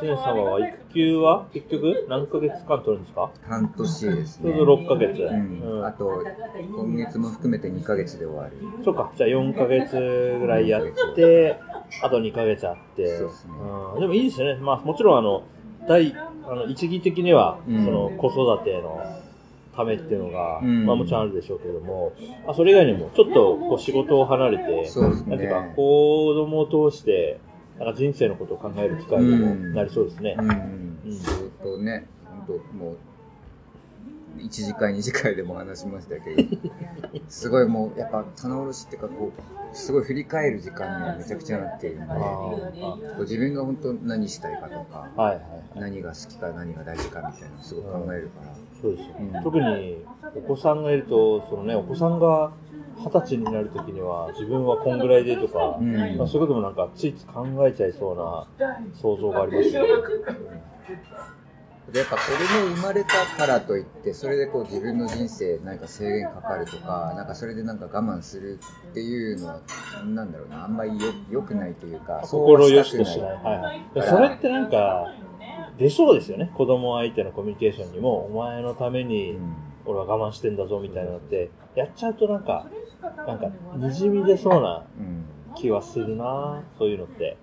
常様は育休は結局何ヶ月間取るんですか？半年ですね。ちょうど6ヶ月。ううんん。あと、今月も含めて2ヶ月で終わる。そうか、じゃあ4ヶ月ぐらいやって、あと2ヶ月あって。そうですねうん、でもいいですね。まあもちろんあの、大、あの、一義的には、うんその子育てのためっていうのが、うんまあもちろんあるでしょうけども、まあそれ以外にも、ちょっとこう仕事を離れて、そうですなんていうか、ね。子供を通して、なんか人生のことを考える機会にもなりそうですね。うん。うん。ずっとね、本当もう、1次会、2次会でも話しましたけど、すごいもう、やっぱ棚卸しっていうか、こう、すごい振り返る時間にはめちゃくちゃなっているんで、あこーう自分が本当何したいかとか、あはいはいはい。何が好きか何が大事かみたいなすごい考えるから、そうですよ、うん。特にお子さんがいると、そのね、お子さんが二十歳になるときには、自分はこんぐらいでとか、うんまあ、そういうこともなんかついつい考えちゃいそうな想像がありますよね。でやっぱ子供生まれたからといってそれでこう自分の人生何か制限かかるとかなんかそれでなんか我慢するっていうのはなんだろうなあんまりよ良くないというか心よしとしない。はいはい。でそれってなんか、出そうですよね。子供相手のコミュニケーションにも、お前のためにうん俺は我慢してんだぞみたいなのって、やっちゃうとなんか、なんか、にじみ出そうなうん気はするなそういうのって。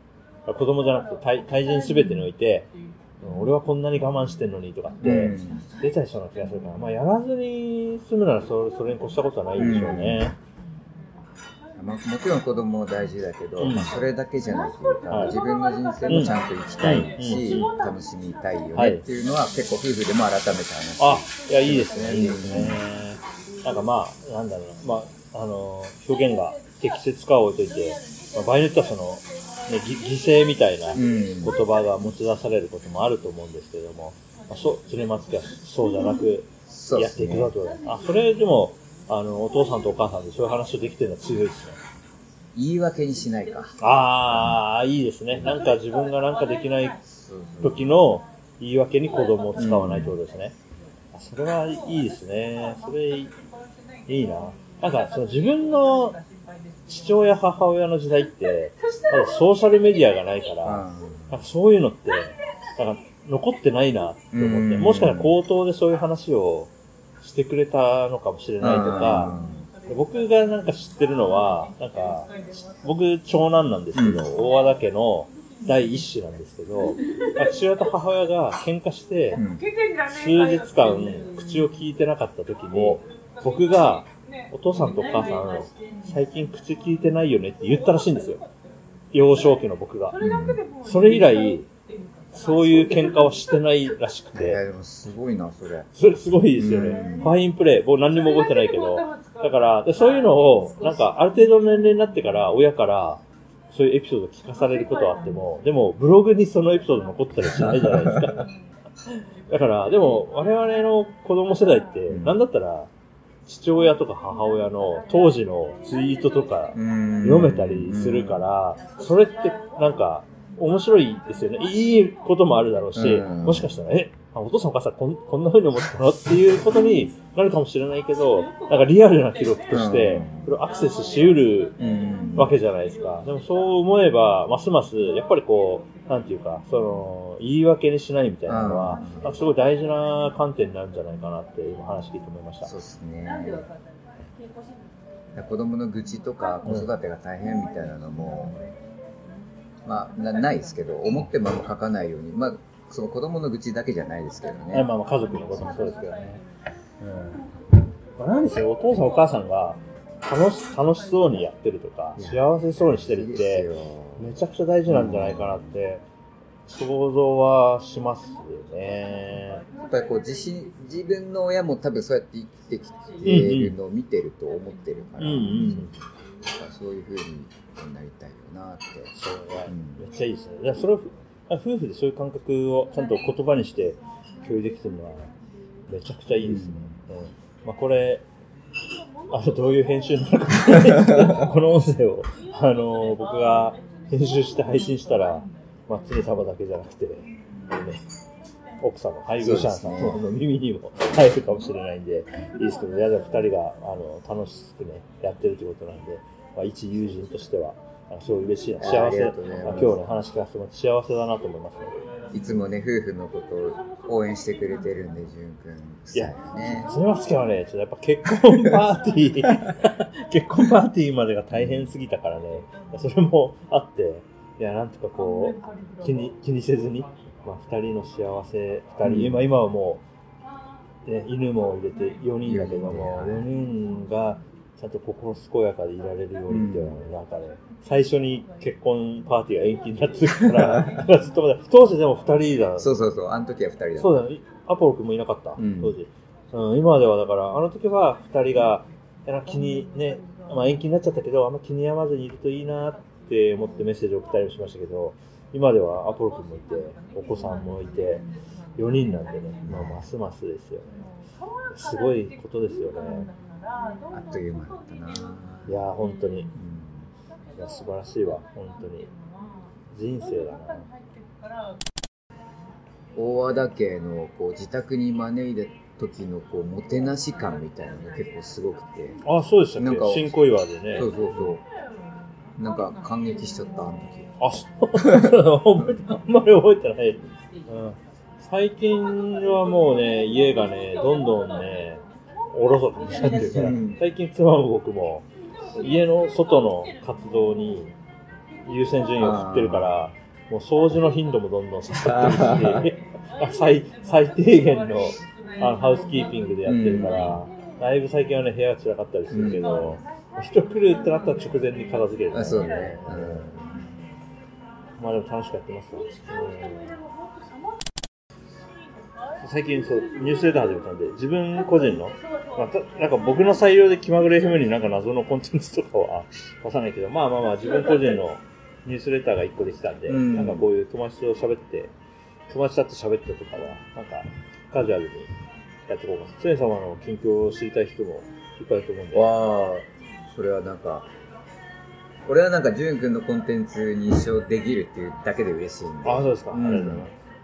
子供じゃなくて対対人すべてにおいて、うん俺はこんなに我慢してんのにとかって、うん出ちゃいそうな気がするから、まあ、やらずに済むならそそれに越したことはないんでしょうね。まあ、もちろん子供も大事だけど、うん。まあ、それだけじゃないというか、はい。自分の人生もちゃんと生きたいし、うん。楽しみたいよはい。ねっていうのは結構夫婦でも改めて話してあ、いや、いいですね、いいですね。なんかまあ、なんだろう。な、まあ、あの、表現が適切かは置いといて、まあ、場合によってはその、ね、ぎ犠牲みたいなうん言葉が持ち出されることもあると思うんですけれども、まあ、そう、鶴松家はそうじゃなく、やっていくぞねと。あ、それでも、あの、お父さんとお母さんでそういう話をできてるのは強いですね。言い訳にしないかああ、いいですね。なんか自分がなんかできない時の言い訳に子供を使わないってことですね。あそれはいいですね。それいいな。なんかその自分の父親母親の時代って、まだソーシャルメディアがないから、あなんかそういうのって、なんか残ってないなって思って、うん。もしかしたら口頭でそういう話をしてくれたのかもしれないとか、僕がなんか知ってるのは、なんか、僕長男なんですけど、う大和田家の第一子なんですけど、父親と母親が喧嘩してう、ん。数日間口を聞いてなかった時に、僕が、お父さんとお母さん、最近口聞いてないよねって言ったらしいんですよ。幼少期の僕が。それ以来、そういう喧嘩をしてないらしくいやて、でもすごいなそれそれすごいですよねうん。ファインプレー。僕何にも覚えてないけど。だから、でそういうのを、なんか、ある程度の年齢になってから、親から、そういうエピソードを聞かされることはあっても、でも、ブログにそのエピソード残ったりしないじゃないですか。だから、でも、我々の子供世代って、うんなんだったら、父親とか母親の当時のツイートとか読読めたりするから、それってなんか面白いですよね。いいこともあるだろうし、うんもしかしたら、え、あお父さんお母さんこんこんな風に思ってたのっていうことに なるかもしれないけど、なんかリアルな記録としてうん、それをアクセスし得るうん。わけじゃないですか。でもそう思えば、ますます、やっぱりこう、なんていうか、その、言い訳にしないみたいなのは、うん。なんかすごい大事な観点になるんじゃないかなって今話聞いて思いました。そうですね。子供の愚痴とか子育てが大変みたいなのも、まあなないですけど思っても書かないように。まあその子供の愚痴だけじゃないですけどね、ねまあまあ家族のこともそうですけどね。うん。まあ、なんですよ、お父さんお母さんが楽し楽しそうにやってるとか、幸せそうにしてるって、よめちゃくちゃ大事なんじゃないかなって、想像はしますよね。やっぱりこう自信自分の親も多分そうやって生きてきているのを見てると思ってるから、うんうんそうだからそういう風になりたいよなって、そうねうんめっちゃいいですね。いやそれを夫婦でそういう感覚をちゃんと言葉にして共有できてるのは、めちゃくちゃいいですね。うん。まあ、これ、あの、どういう編集になるか。この音声を、あの、僕が編集して配信したら、まあ、常様だけじゃなくて、ね、奥様、配偶者さんの耳にも入るかもしれないんで、いいですけど、いや、でも二人が、あの、楽しくね、やってるってことなんで、まあ、一友人としては、あすごい嬉しいな、幸せ、今日ね、話聞かせてもらって幸せだなと思いますね。いつもね、夫婦のことを応援してくれてるんで、じゅんくんいや。それはつけはね、ちょっとやっぱ結婚パーティー、結婚パーティーまでが大変すぎたからね、それもあって、いや、なんとかこう、気に、気にせずに、まあ、二人の幸せ、二人、うん。今、今はもう、ね、犬も入れて4人だけども、4四人がちゃんと心健やかでいられるようにっていうのは、なんかね、最初に結婚パーティーが延期になってるから、ずっとまだ、当時でも二人だ。そうそうそう、あの時は二人だ。そうだね。アポロ君もいなかった、うん当時。うん、今ではだから、あの時は二人が、気にね、まあ延期になっちゃったけど、あんま気に病まずにいるといいなって思ってメッセージを送ったりもしましたけど、今ではアポロ君もいて、お子さんもいて、4人なんでね、まあ、ますますですよね。すごいことですよね。あっという間だったな。いやー、本当に。いうんや、素晴らしいわ、本当に。人生だな。大和田家のこう自宅に招いた時のこうもてなし感みたいなのが結構すごくて、あ、そうでしたっなんかけ新小岩でね。そうそうそう。なんか感激しちゃった、あの時。あ、そう。あんまり覚えてない。うん、最近はもうね、家がね、どんどんね、おろそかになってるから。うん、最近妻も僕も、家の外の活動に優先順位を振ってるから、もう掃除の頻度もどんどん下がってるし、最最低限のあのハウスキーピングでやってるから、だいぶ最近はね、部屋が散らかったりするけど、人来るってなったら直前に片付ける。あ、そうね。うん。まあでも楽しくやってますわ。最近そう、ニュースレター始めたんで、自分個人の、まあ、たなんか僕の裁量で気まぐれ FM になんか謎のコンテンツとかは出さないけど、まあまあまあ自分個人のニュースレターが一個できたんで、うんなんかこういう友達と喋って、友達だって喋ってとかは、なんかカジュアルにやっていこうかな。常様の近況を知りたい人もいっぱいいると思うんで。わあ、それはなんか、俺はなんか、じゅんくんのコンテンツに一生できるっていうだけで嬉しいんで。あ、そうですか。うんありがとうござ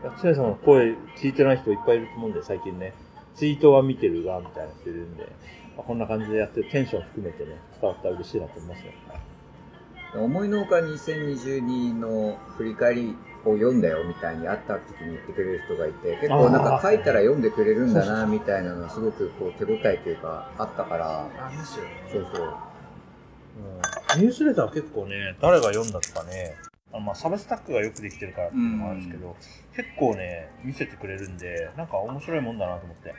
います。常さんの声聞いてない人いっぱいいると思うんで、最近ね。ツイートは見てるが、みたいな人いるんで、まあこんな感じでやってテンション含めてね、伝わったら嬉しいなと思いますよ。思いのほか2022の振り返りを読んだよみたいに会った時に言ってくれる人がいて、結構なんか書いたら読んでくれるんだなみたいなのがすごくこう手応えというかあったから、ありますよね。そうそう。うん、ニュースレター結構ね、誰が読んだとかね、あまあ、サブスタックがよくできてるからっていうのもあるんですけど、結構ね、見せてくれるんで、なんか面白いもんだなと思って。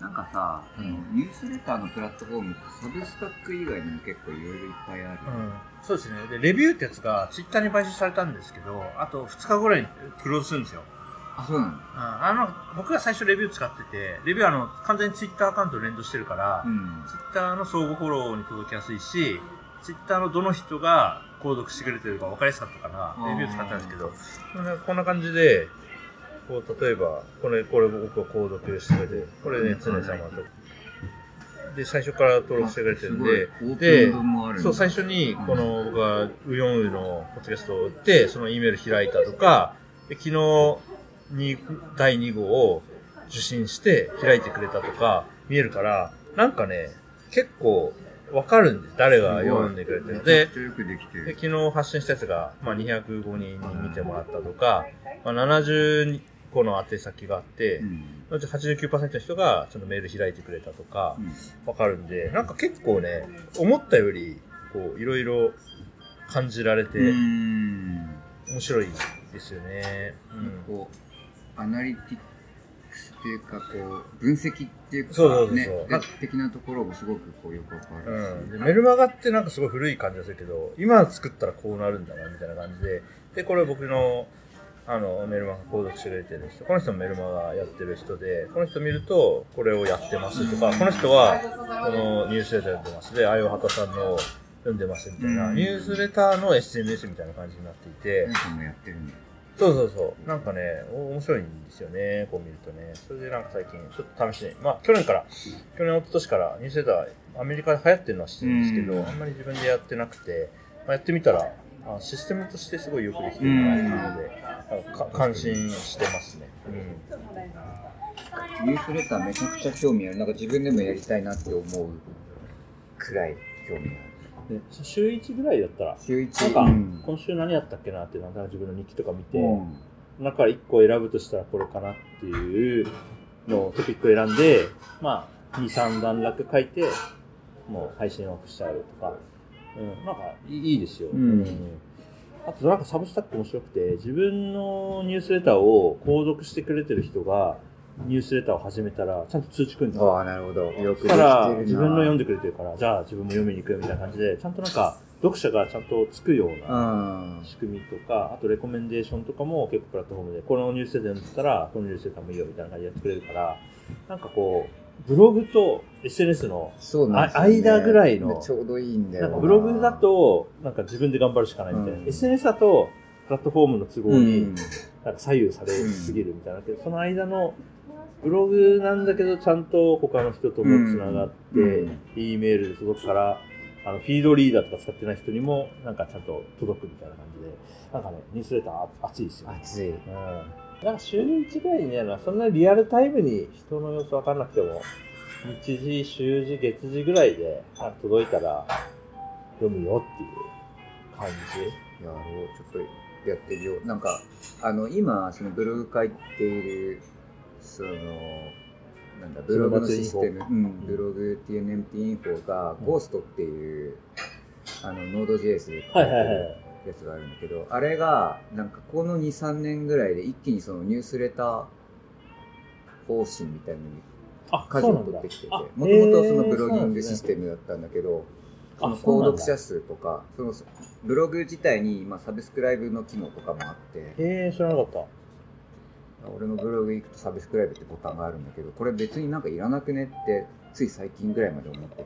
なんかさ、うんニュースレターのプラットフォームってサブスタック以外にも結構いろいろいっぱいある。うん、そうですね。で、レビューってやつがツイッターに買収されたんですけど、あと2日ぐらいにクローズするんですよ。あ、そうなの？あの、僕が最初レビュー使ってて、レビューはあの、完全にツイッターアカウント連動してるから、うん。ツイッターの相互フォローに届きやすいし、ツイッターのどの人が購読してくれてるか分かりやすかったから、レビュー使ったんですけど、こんな感じで、こう、例えば、これ、これ僕は購読してくれて、これね、常様と。で、最初から登録してくれてるんで、でそう、最初に、この、僕が、ウヨンウのポッドキャストを打って、その E メール開いたとか、で昨日に、第2号を受信して開いてくれたとか、見えるから、なんかね、結構、わかるんです。誰が読んでくれてる。でで。昨日発信したやつが、まあ、205人に見てもらったとか、まあ、70個の宛先があって、うんそのうち89%の人がちゃんとメール開いてくれたとか、わかるんで、なんか結構ね、思ったより、こう、いろいろ感じられて、うん。面白いですよね。うん。こう、アナリティクスっていうか、こう、分析っていうか、そうそうそうそう。的なところもすごくこうよくわかるうん、でメルマガってなんかすごい古い感じがするけど、今作ったらこうなるんだな、みたいな感じで、で、これ僕の、あの、メルマガ購読してくれてる人、この人もメルマガやってる人で、この人見ると、これをやってますとか、この人は、このニュースレター読んでます。で、あよはたさんの読んでますみたいな、うん。ニュースレターの SNS みたいな感じになっていて。何、もやってるんだ。そうそうそう。なんかね、お面白いんですよね、こう見るとね。それでなんか最近、ちょっと試しに、まあ去年から、去年、一昨年からニュースレター、アメリカで流行ってるのは知ってるんですけど、うんあんまり自分でやってなくて、まあ、やってみたら、あシステムとしてすごいよくできてるなっていうので、感心してますね。ニュースレターめちゃくちゃ興味ある。なんか自分でもやりたいなって思うくらい興味うん。で週1ぐらいだったらある。、週一。なんか、うん。今週何やったっけなって、なんか自分の日記とか見て、うん。中から1個選ぶとしたらこれかなっていうのをトピックを選んで、まあ、2、3段落書いて、もう配信オフしちゃうとか、うん、なんかいいいいですよ。うん。あとなんかサブスタック面白くて、自分のニュースレターを購読してくれてる人が、ニュースレターを始めたら、ちゃんと通知来るんですよ。ああ、なるほど。よくできてるな自分の読んでくれてるから、じゃあ自分も読みに行くよみたいな感じで、ちゃんとなんか、読者がちゃんとつくようなうん。仕組みとか、あとレコメンデーションとかも結構プラットフォームで、このニュースレター読んでたら、このニュースレターもいいよみたいな感じでやってくれるから、なんかこう、ブログと SNS の、間ぐらいのちょうどいいんだよブログだ、と、なんか自分で頑張るしかないみたいな。うん SNS だと、プラットフォームの都合うにん、なんか左右されすぎるみたいな。けど、その間の、ブログなんだけど、ちゃんと他の人ともつながって、うん E メールで届くから、あの、フィードリーダーとか使ってない人にも、なんかちゃんと届くみたいな感じで、なんかね、ニュースレター熱いですよ。熱い。うん。なんか週1ぐらいにやるのは、そんなリアルタイムに人の様子わかんなくても、日時、週時、月時ぐらいで、あ届いたら、読むよっていう感じ。やろう、ちょっとやってみよう。なんか、あの、今、そのブログ書いている、その、なんだ、ブログのシステム、うん、ブログ TNMT インフォが、うん Ghost っていう、あの、Node.js で書いてはいはいはいる。やつがあるんだけど、あれが、なんかこの2、3年ぐらいで一気にそのニュースレター方針みたいなのにあ、舵を取ってきてて、あもともとそのブロギングシステムだったんだけど、あその購読者数とか、そのブログ自体に、まあ、サブスクライブの機能とかもあって、へえ、知らなかった。俺のブログ行くとサブスクライブってボタンがあるんだけど、これ別になんかいらなくねって、つい最近ぐらいまで思ってて、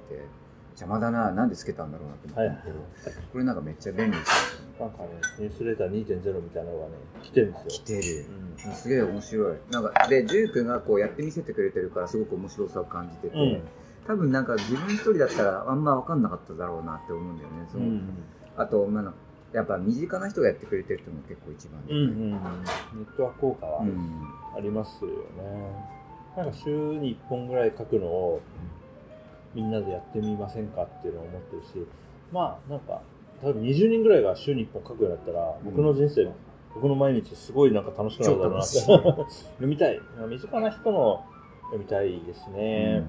邪魔だな、なんでつけたんだろうなって思ったんだけど、これなんかめっちゃ便利です。なんかね、ニュースレター2.0みたいなのがね、来てるんですよ。来てる。うん。すげえ面白い。なんか、で、ジュー君がこうやって見せてくれてるからすごく面白さを感じてて、うん。多分なんか自分一人だったらあんま分かんなかっただろうなって思うんだよね。そのうん。あと、まあ、やっぱ身近な人がやってくれてる人も結構一番うん。うん。ネットワーク効果はうんありますよね。なんか週に1本ぐらい書くのをみんなでやってみませんかっていうのを思ってるし、まあなんか、多分20人ぐらいが週に1本書くようになったら、僕の人生、僕の毎日すごいなんか楽しくなるだろうなって。超読みたい。身近な人の読みたいですね。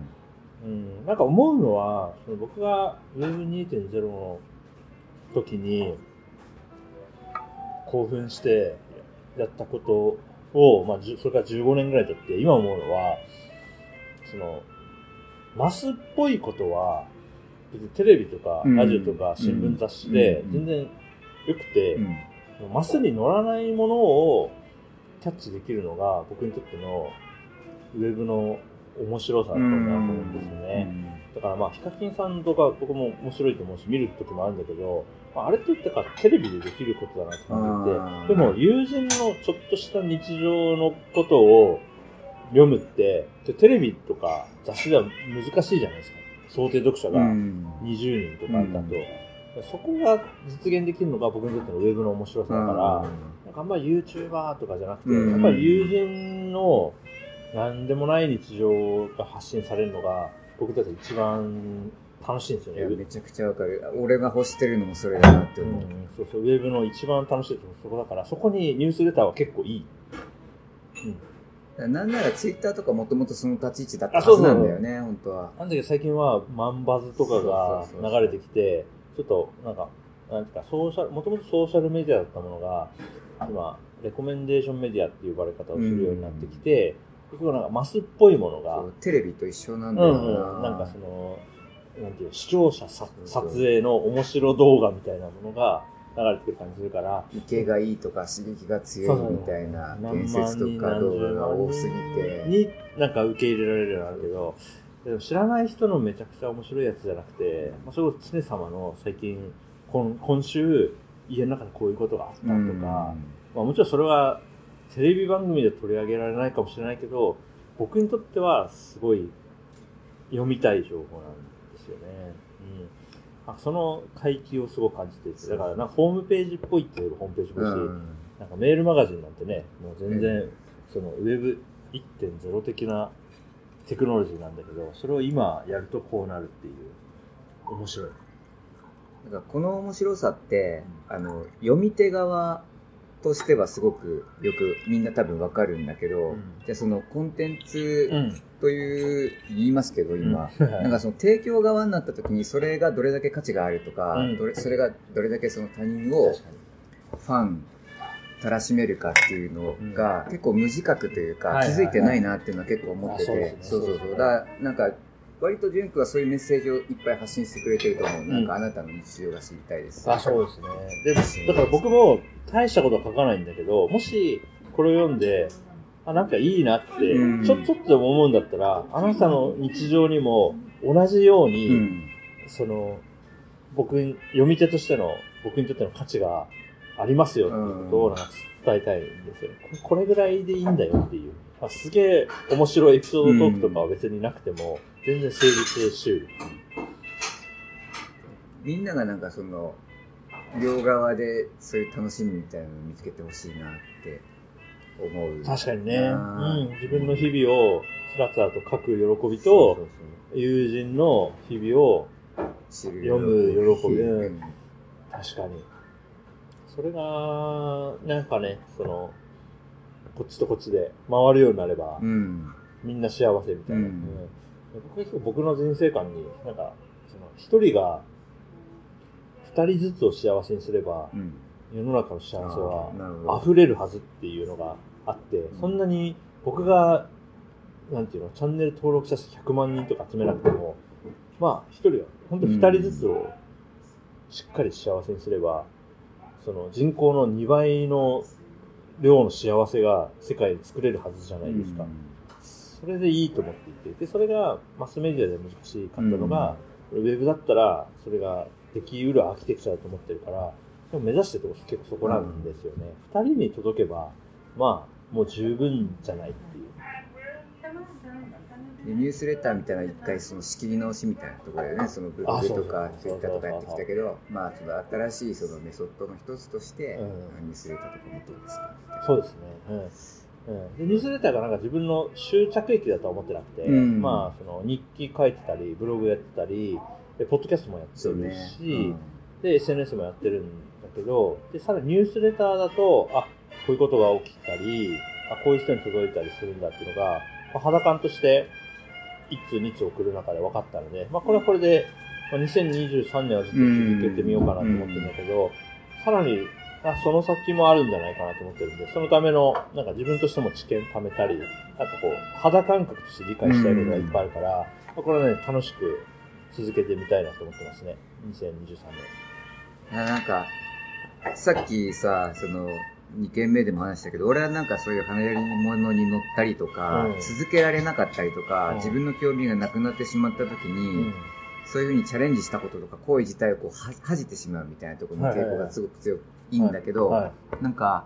うん、なんか思うのは、その僕が Web2.0 の時に興奮してやったことを、まあ、それから15年ぐらい経って、今思うのは、その、マスっぽいことは、別にテレビとかうん。ラジオとか新聞雑誌でうん。全然良くて、うん。マスに乗らないものをキャッチできるのが僕にとってのウェブの面白さだったんだなと思うん。ですよね。だからまあ、ヒカキンさんとか僕も面白いと思うし、見る時もあるんだけど、まあ、あれって言ったからテレビでできることだなって感じて、でも友人のちょっとした日常のことを読むって、テレビとか雑誌では難しいじゃないですか。想定読者がうん。20人とかだと。そこが実現できるのが僕にとってのウェブの面白さだから、なんかあんまり YouTuber とかじゃなくて、うん。やっぱり友人の何でもない日常が発信されるのが、僕たち一番楽しいんですよいや、ね。めちゃくちゃわかる。俺が欲してるのもそれだなってうん思う。そうそう、ウェブの一番楽しいところそこだから、そこにニュースレターは結構いい。なんならツイッターとかもともとその立ち位置だったはずなんだよね、本当は。なんだけど最近はマンバズとかが流れてきて、ちょっとなんか、なんていうか、ソーシャル、もともとソーシャルメディアだったものが、今、レコメンデーションメディアっていう呼ばれ方をするようになってきて、結局なんかマスっぽいものがテレビと一緒なんだようんうん、な。なんかその、なんていう視聴者撮影の面白動画みたいなものが流れてくる感じするから、池がいいとか刺激が強いみたいな建設とか動画が多すぎて。になんか受け入れられるようになるけど、でも知らない人のめちゃくちゃ面白いやつじゃなくて、まあ、それこそ常様の最近、今今週、家の中でこういうことがあったとか、まあ、もちろんそれはテレビ番組で取り上げられないかもしれないけど、僕にとってはすごい読みたい情報なんですよね。うん、あその回帰をすごく感じていて、だからなんかホームページっぽいっていうホームページもし、うん。なんかメールマガジンなんてね、もう全然、そのウェブ1.0的なテクノロジーなんだけど、それを今やるとこうなるっていう、面白い。だからこの面白さって、あの、読み手側としてはすごくよくみんな多分わかるんだけど、うん。じゃあそのコンテンツうん。という、言いますけど今、うん。なんかその提供側になった時にそれがどれだけ価値があるとか、うん。どれそれがどれだけその他人をファンたらしめるかっていうのが、結構無自覚というか、気づいてないなっていうのは結構思ってて、あそうそうそう。だからなんか割と純君はそういうメッセージをいっぱい発信してくれてると思う、なんかあなたの日常が知りたいです。あ、そうですね。で、だから僕も大したことは書かないんだけど、もしこれを読んで、あ、なんかいいなってうん、ちょ、ちょっとでも思うんだったら、あなたの日常にも同じように、うん。その、僕に、読み手としての、僕にとっての価値がありますよっていうことをなんか伝えたいんですよ。ここれぐらいでいいんだよっていう。あすげえ面白いエピソードトークとかは別になくても、全然成立しうる。みんながなんかその両側でそういう楽しみみたいなのを見つけてほしいなって思う確かにね。あうーん。自分の日々をつらつらと書く喜びと、そうそう友人の日々を、読む喜びうん確かに。それが、なんかね、その、こっちとこっちで回るようになれば、うんみんな幸せみたいな。うんうん僕の人生観に、なんか、その、一人が、二人ずつを幸せにすれば、うん。世の中の幸せあは溢れるはずっていうのがあって、そんなに僕が、なんていうの、チャンネル登録者数100万人とか集めなくても、まあ、一人が、本当二人ずつをしっかり幸せにすれば、その人口の2倍の量の幸せが世界で作れるはずじゃないですか。それでいいと思っていて、で、それがマスメディアで難しかったのが、ウェブだったらそれができうるアーキテクチャだと思ってるから、でも目指してるとこ結構そこなんですよね。二、人に届けば、まあ、もう十分じゃないっていう。でニュースレターみたいな一回その仕切り直しみたいなところでね。そのブログとかツイッターとかやってきたけどまあその新しいそのメソッドの一つとして、うん。ニュースレターとかもどうですか？そうですね。うん。うん、でニュースレターがなんか自分の終着駅だとは思ってなくて、うん。まあ、その日記書いてたり、ブログやってたり、で、ポッドキャストもやってるそうね。し、で、SNS もやってるんだけど、で、さらにニュースレターだと、あ、こういうことが起きたり、あ、こういう人に届いたりするんだっていうのが、まあ、肌感として、一通二通送る中で分かったので、まあ、これはこれで、まあ、2023年はずっと続けてみようかなと思ってるんだけど、さらに、あ、その先もあるんじゃないかなと思ってるんで、そのための、なんか自分としても知見貯めたり、なんかこう、肌感覚として理解したいことがいっぱいあるから、まあ、これはね、楽しく続けてみたいなと思ってますね。2023年。あなんかさっきさその2件目でも話したけど俺はなんかそういう流行り物に乗ったりとか、うん続けられなかったりとか、うん自分の興味がなくなってしまった時に、そういうふうにチャレンジしたこととか行為自体をこうは恥じてしまうみたいなところの傾向がすごく強いんだけど、はい。なんか、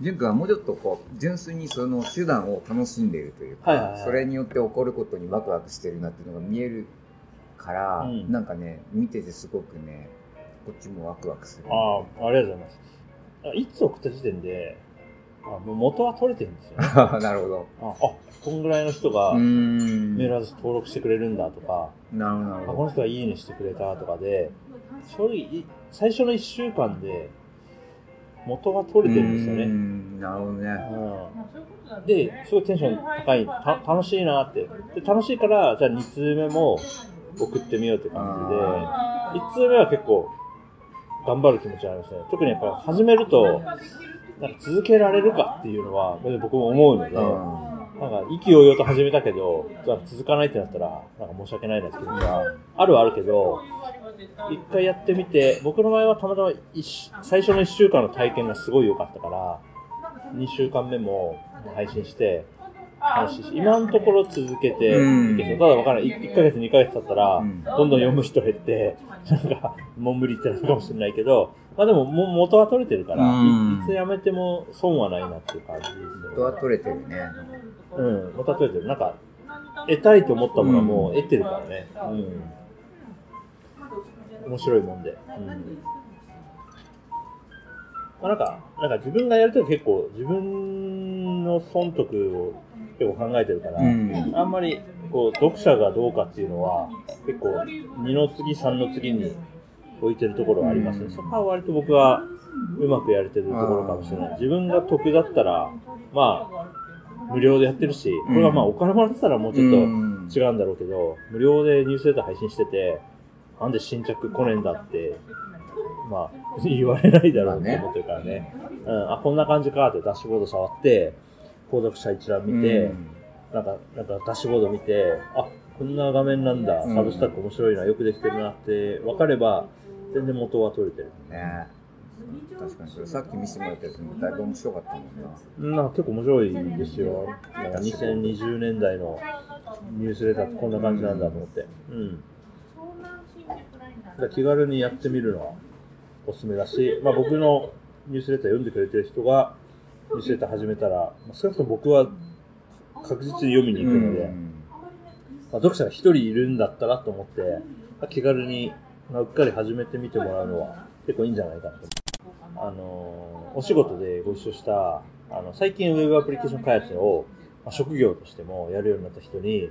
純君はもうちょっとこう、純粋にその手段を楽しんでいるというか、はいはいはいそれによって起こることにワクワクしてるなっていうのが見えるから、うんなんかね、見ててすごくね、こっちもワクワクする。ああ、ありがとうございます。あいつ送った時点で、あもう元は取れてるんですよ。なるほど。あ、あこんぐらいの人が。メールアドレス登録してくれるんだとか、なるほど。この人がいいねしてくれたとかで、正直、い最初の1週間で元が取れてるんですよね。んなるほどね。うん、で、すごいテンション高い、た楽しいなって。で、楽しいから、じゃあ2通目も送ってみようって感じで、1通目は結構頑張る気持ちがありますね。特にやっぱ始めると、なんか続けられるかっていうのは、僕も思うので、なんか意気揚々と始めたけど、続かないってなったら、なんか申し訳ないなっていうのが、あるはあるけど、一回やってみて、僕の場合はたまたま最初の1週間の体験がすごい良かったから、2週間目も配信して、楽し今のところ続けてうんいけそう。ただわからない。1ヶ月、2ヶ月経ったら、うんどんどん読む人減って、なんか、もう無理ってなるかもしれないけど、まあでも、もう元は取れてるから、いつやめても損はないなっていう感じですね。元は取れてるね。うん、元は取れてる。なんか、得たいと思ったものはもう得てるからね。うん。面白いもんで。うん。まあなんか、なんか自分がやるとき結構自分の損得を結構考えてるから、うんあんまりこう読者がどうかっていうのは結構2の次3の次に置いてるところはありますね。うんそこは割と僕はうまくやれてるところかもしれない。自分が得だったら、まあ、無料でやってるし、これはまあお金もらってたらもうちょっとうん違うんだろうけど、無料でニュースレター配信してて、なんで新着来ねえんだって、まあ、言われないだろうと思ってるからね。うん、あ、こんな感じかってダッシュボード触って、購読者一覧見て、うんなんか、なんかダッシュボード見て、あ、こんな画面なんだ、うんサブスタック面白いな、よくできてるなって分かれば、全然元は取れてる。ね確かにそれさっき見せてもらったやつもだいぶ面白かったもんななんか結構面白いですよ。なんか2020年代のニュースレターってこんな感じなんだと思って。うん。気軽にやってみるのはおすすめだし、まあ僕のニュースレター読んでくれてる人がニュースレター始めたら、まあ少なくとも僕は確実に読みに行くので、うんまあ、読者が一人いるんだったらと思って、まあ気軽に、まあ、うっかり始めてみてもらうのは結構いいんじゃないかなと。あのーお仕事でご一緒した、あの、最近ウェブアプリケーション開発を、まあ、職業としてもやるようになった人に、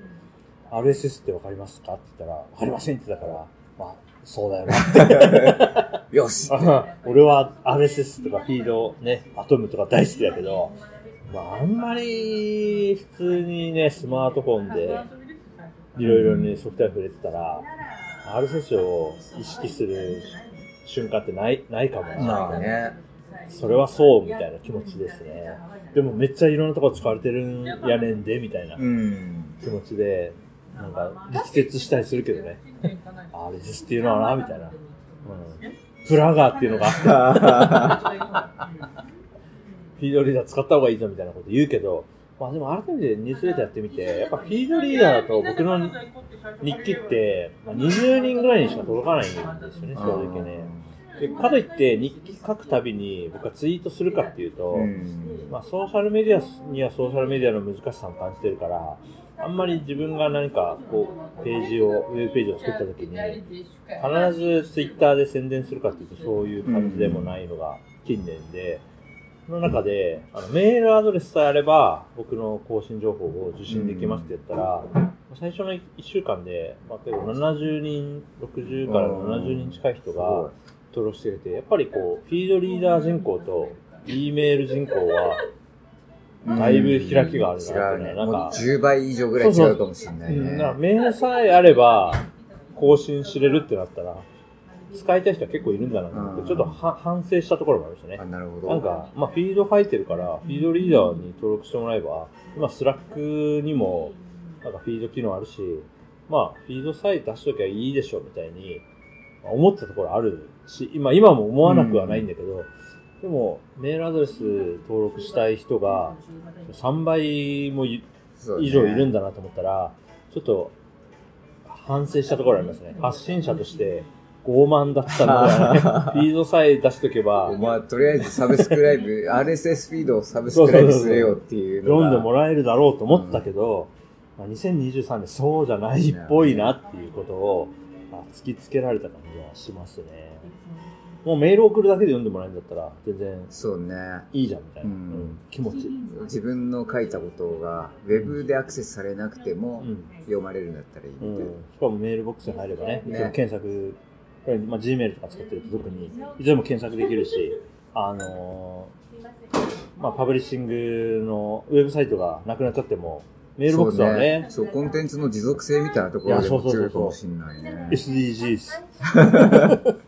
RSS ってわかりますかって言ったら、わかりませんって言ってたから、まあ、そうだよな。よし 俺は RSS とかフィードね、アトムとか大好きだけど、まあ、あんまり普通にね、スマートフォンでいろいろね、ソフトウェア触れてたら、RSS を意識する瞬間ってない、ないかもしれない。まあねそれはそうみたいな気持ちですね。でもめっちゃいろんなところ使われてるんやねんで、みたいなうん気持ちで、なんか力説したりするけどね。RSS っていうのはな、みたいな。うん。プラガーっていうのがあって、フィードリーダー使った方がいいぞみたいなこと言うけど、まあでも改めてニュースレターやってみて、やっぱフィードリーダーだと僕の日記って、まあ、20人ぐらいにしか届かないんですよね、正直ね。でかといって日記書くたびに僕はツイートするかっていうと、うんまあ、ソーシャルメディアにはソーシャルメディアの難しさを感じてるから、あんまり自分が何かこう、ページを、ウェブページを作った時に、必ずツイッターで宣伝するかっていうとそういう感じでもないのが近年で、その中で、あのメールアドレスさえあれば、僕の更新情報を受信できますって言ったら、最初の1週間で、まあ、結構70人、60から70人近い人が登録してくれて、やっぱりこう、フィードリーダー人口と E メール人口は、だいぶ開きがあるなってねなんか。もう10倍以上ぐらい違うかもしれないうんだからねメールさえあれば、更新しれるってなったら、使いたい人は結構いるんだなと思って、うん。ちょっとは反省したところもあるんですよね。あ。なるほど。なんか、まあ、フィード書いてるから、フィードリーダーに登録してもらえば、今、 Slack にも、なんかフィード機能あるし、まあ、フィードさえ出しときゃいいでしょ、みたいに、まあ思ってたところあるし、今、今も思わなくはないんだけど、でも、メールアドレス登録したい人が、3倍も以上いるんだなと思ったら、ちょっと、反省したところありますね。発信者として、傲慢だったので、フィードさえ出しとけば、まあ、とりあえずサブスクライブ、RSS フィードをサブスクライブするよっていう。読んでもらえるだろうと思ってたけど、まあ、2023年そうじゃないっぽいなっていうことを、まあ突きつけられた感じはしますね。もうメール送るだけで読んでもらえるんだったら、全然そうね。いいじゃんみたいな、うんうん気持ち。自分の書いたことが、ウェブでアクセスされなくてもうん読まれるんだったらいいみたいな。うん、しかもメールボックスに入ればね、いねつも検索、まあ、Gmail とか使ってると特に、いつでも検索できるし、あのーまあ、パブリッシングのウェブサイトがなくなっちゃっても、メールボックスはね、そうね。そう、コンテンツの持続性みたいなところでいやそうそうそうそうも強いかもしれないね。SDGs。